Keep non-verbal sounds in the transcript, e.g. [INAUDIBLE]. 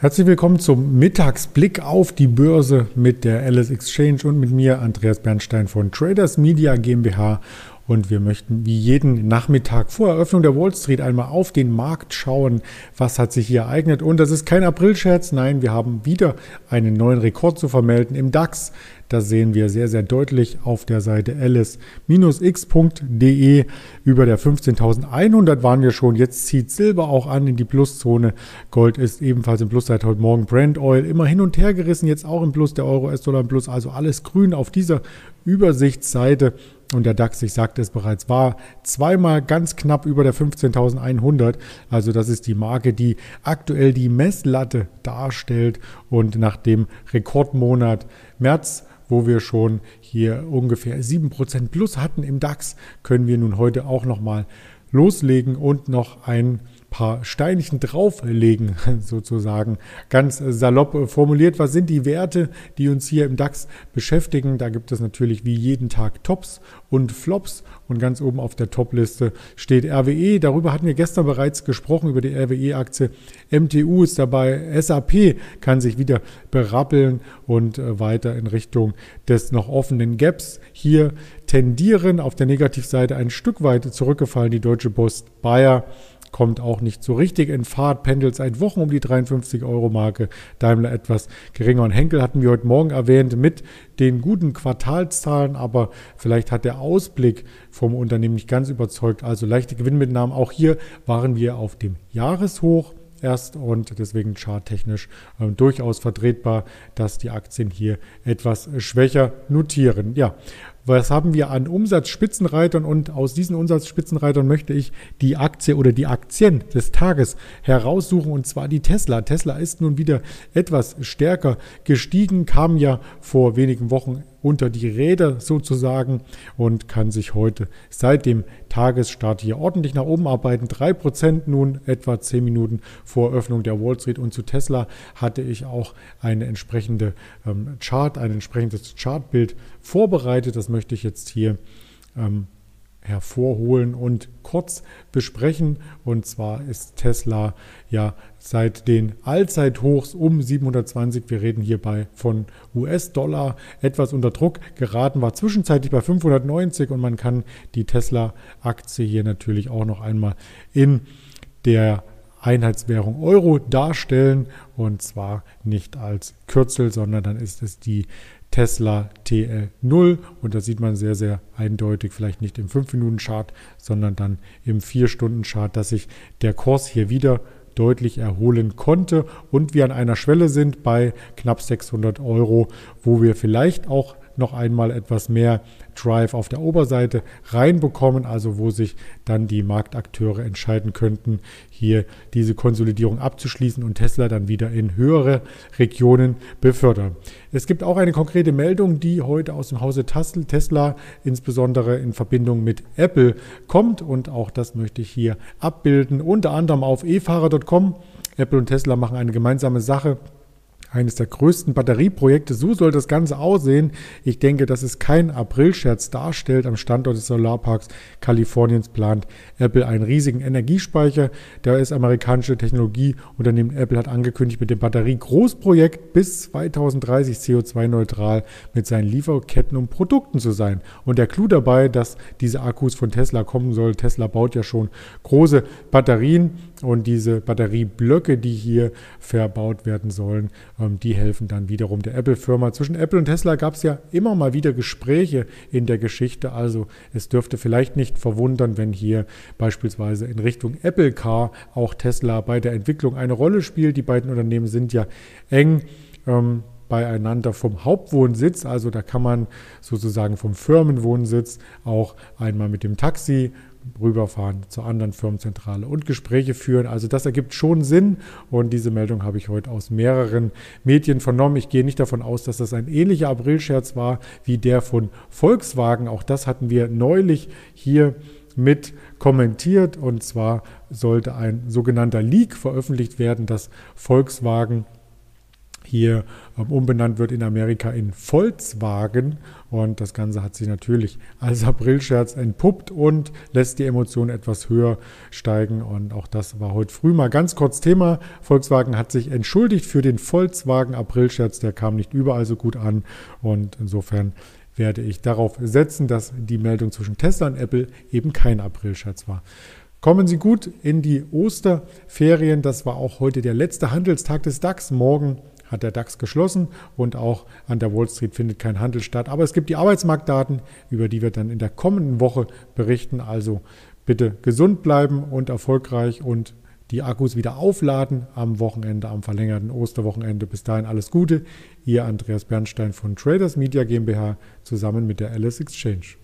Herzlich willkommen zum Mittagsblick auf die Börse mit der Alice Exchange und mit mir, Andreas Bernstein von Traders Media GmbH. Und wir möchten wie jeden Nachmittag vor Eröffnung der Wall Street einmal auf den Markt schauen, was hat sich hier ereignet. Und das ist kein Aprilscherz, nein, wir haben wieder einen neuen Rekord zu vermelden im DAX. Das sehen wir sehr, sehr deutlich auf der Seite ls-x.de. Über der 15.100 waren wir schon. Jetzt zieht Silber auch an in die Pluszone. Gold ist ebenfalls im Plus seit heute Morgen. Brand Oil immer hin und her gerissen, jetzt auch im Plus. Der Euro, S-Dollar im Plus. Also alles grün auf dieser Übersichtsseite. Und der DAX, ich sagte es bereits, war zweimal ganz knapp über der 15.100. Also das ist die Marke, die aktuell die Messlatte darstellt. Und nach dem Rekordmonat März wo wir schon hier ungefähr 7% plus hatten im DAX, können wir nun heute auch nochmal loslegen und noch ein paar Steinchen drauflegen, [LAUGHS] sozusagen. Ganz salopp formuliert, was sind die Werte, die uns hier im DAX beschäftigen? Da gibt es natürlich wie jeden Tag Tops und Flops und ganz oben auf der Top-Liste steht RWE. Darüber hatten wir gestern bereits gesprochen, über die RWE-Aktie. MTU ist dabei, SAP kann sich wieder berappeln und äh, weiter in Richtung des noch offenen Gaps hier tendieren. Auf der Negativseite ein Stück weit zurückgefallen, die Deutsche Post Bayer kommt auch nicht so richtig in Fahrt, pendelt seit Wochen um die 53 Euro Marke, Daimler etwas geringer und Henkel hatten wir heute Morgen erwähnt mit den guten Quartalszahlen, aber vielleicht hat der Ausblick vom Unternehmen nicht ganz überzeugt, also leichte Gewinnmitnahmen. Auch hier waren wir auf dem Jahreshoch erst und deswegen charttechnisch äh, durchaus vertretbar, dass die Aktien hier etwas schwächer notieren. Ja, was haben wir an Umsatzspitzenreitern und aus diesen Umsatzspitzenreitern möchte ich die Aktie oder die Aktien des Tages heraussuchen und zwar die Tesla. Tesla ist nun wieder etwas stärker gestiegen, kam ja vor wenigen Wochen unter die Räder sozusagen und kann sich heute seit dem Tagesstart hier ordentlich nach oben arbeiten. 3% nun etwa 10 Minuten vor Öffnung der Wall Street und zu Tesla hatte ich auch eine entsprechende ähm, Chart, ein entsprechendes Chartbild vorbereitet. Das möchte ich jetzt hier ähm, hervorholen und kurz besprechen. Und zwar ist Tesla ja seit den Allzeithochs um 720, wir reden hierbei von US-Dollar, etwas unter Druck geraten, war zwischenzeitlich bei 590 und man kann die Tesla-Aktie hier natürlich auch noch einmal in der Einheitswährung Euro darstellen und zwar nicht als Kürzel, sondern dann ist es die Tesla TL0 und da sieht man sehr, sehr eindeutig, vielleicht nicht im 5-Minuten-Chart, sondern dann im 4-Stunden-Chart, dass sich der Kurs hier wieder deutlich erholen konnte. Und wir an einer Schwelle sind bei knapp 600 Euro, wo wir vielleicht auch noch einmal etwas mehr Drive auf der Oberseite reinbekommen, also wo sich dann die Marktakteure entscheiden könnten, hier diese Konsolidierung abzuschließen und Tesla dann wieder in höhere Regionen befördern. Es gibt auch eine konkrete Meldung, die heute aus dem Hause Tesla, insbesondere in Verbindung mit Apple, kommt und auch das möchte ich hier abbilden, unter anderem auf efahrer.com. Apple und Tesla machen eine gemeinsame Sache eines der größten Batterieprojekte. So soll das Ganze aussehen. Ich denke, dass es kein Aprilscherz darstellt. Am Standort des Solarparks Kaliforniens plant Apple einen riesigen Energiespeicher. Der US-amerikanische Technologieunternehmen Apple hat angekündigt, mit dem Batterie-Großprojekt bis 2030 CO2-neutral mit seinen Lieferketten und Produkten zu sein. Und der Clou dabei, dass diese Akkus von Tesla kommen soll. Tesla baut ja schon große Batterien und diese Batterieblöcke, die hier verbaut werden sollen, die helfen dann wiederum der Apple-Firma. Zwischen Apple und Tesla gab es ja immer mal wieder Gespräche in der Geschichte. Also es dürfte vielleicht nicht verwundern, wenn hier beispielsweise in Richtung Apple Car auch Tesla bei der Entwicklung eine Rolle spielt. Die beiden Unternehmen sind ja eng. Ähm, beieinander vom Hauptwohnsitz. Also da kann man sozusagen vom Firmenwohnsitz auch einmal mit dem Taxi rüberfahren zur anderen Firmenzentrale und Gespräche führen. Also das ergibt schon Sinn und diese Meldung habe ich heute aus mehreren Medien vernommen. Ich gehe nicht davon aus, dass das ein ähnlicher Aprilscherz war wie der von Volkswagen. Auch das hatten wir neulich hier mit kommentiert und zwar sollte ein sogenannter Leak veröffentlicht werden, dass Volkswagen hier ähm, umbenannt wird in Amerika in Volkswagen. Und das Ganze hat sich natürlich als Aprilscherz entpuppt und lässt die Emotionen etwas höher steigen. Und auch das war heute früh mal ganz kurz Thema. Volkswagen hat sich entschuldigt für den Volkswagen Aprilscherz. Der kam nicht überall so gut an. Und insofern werde ich darauf setzen, dass die Meldung zwischen Tesla und Apple eben kein Aprilscherz war. Kommen Sie gut in die Osterferien. Das war auch heute der letzte Handelstag des DAX. Morgen hat der DAX geschlossen und auch an der Wall Street findet kein Handel statt. Aber es gibt die Arbeitsmarktdaten, über die wir dann in der kommenden Woche berichten. Also bitte gesund bleiben und erfolgreich und die Akkus wieder aufladen am Wochenende, am verlängerten Osterwochenende. Bis dahin alles Gute. Ihr Andreas Bernstein von Traders Media GmbH zusammen mit der Alice Exchange.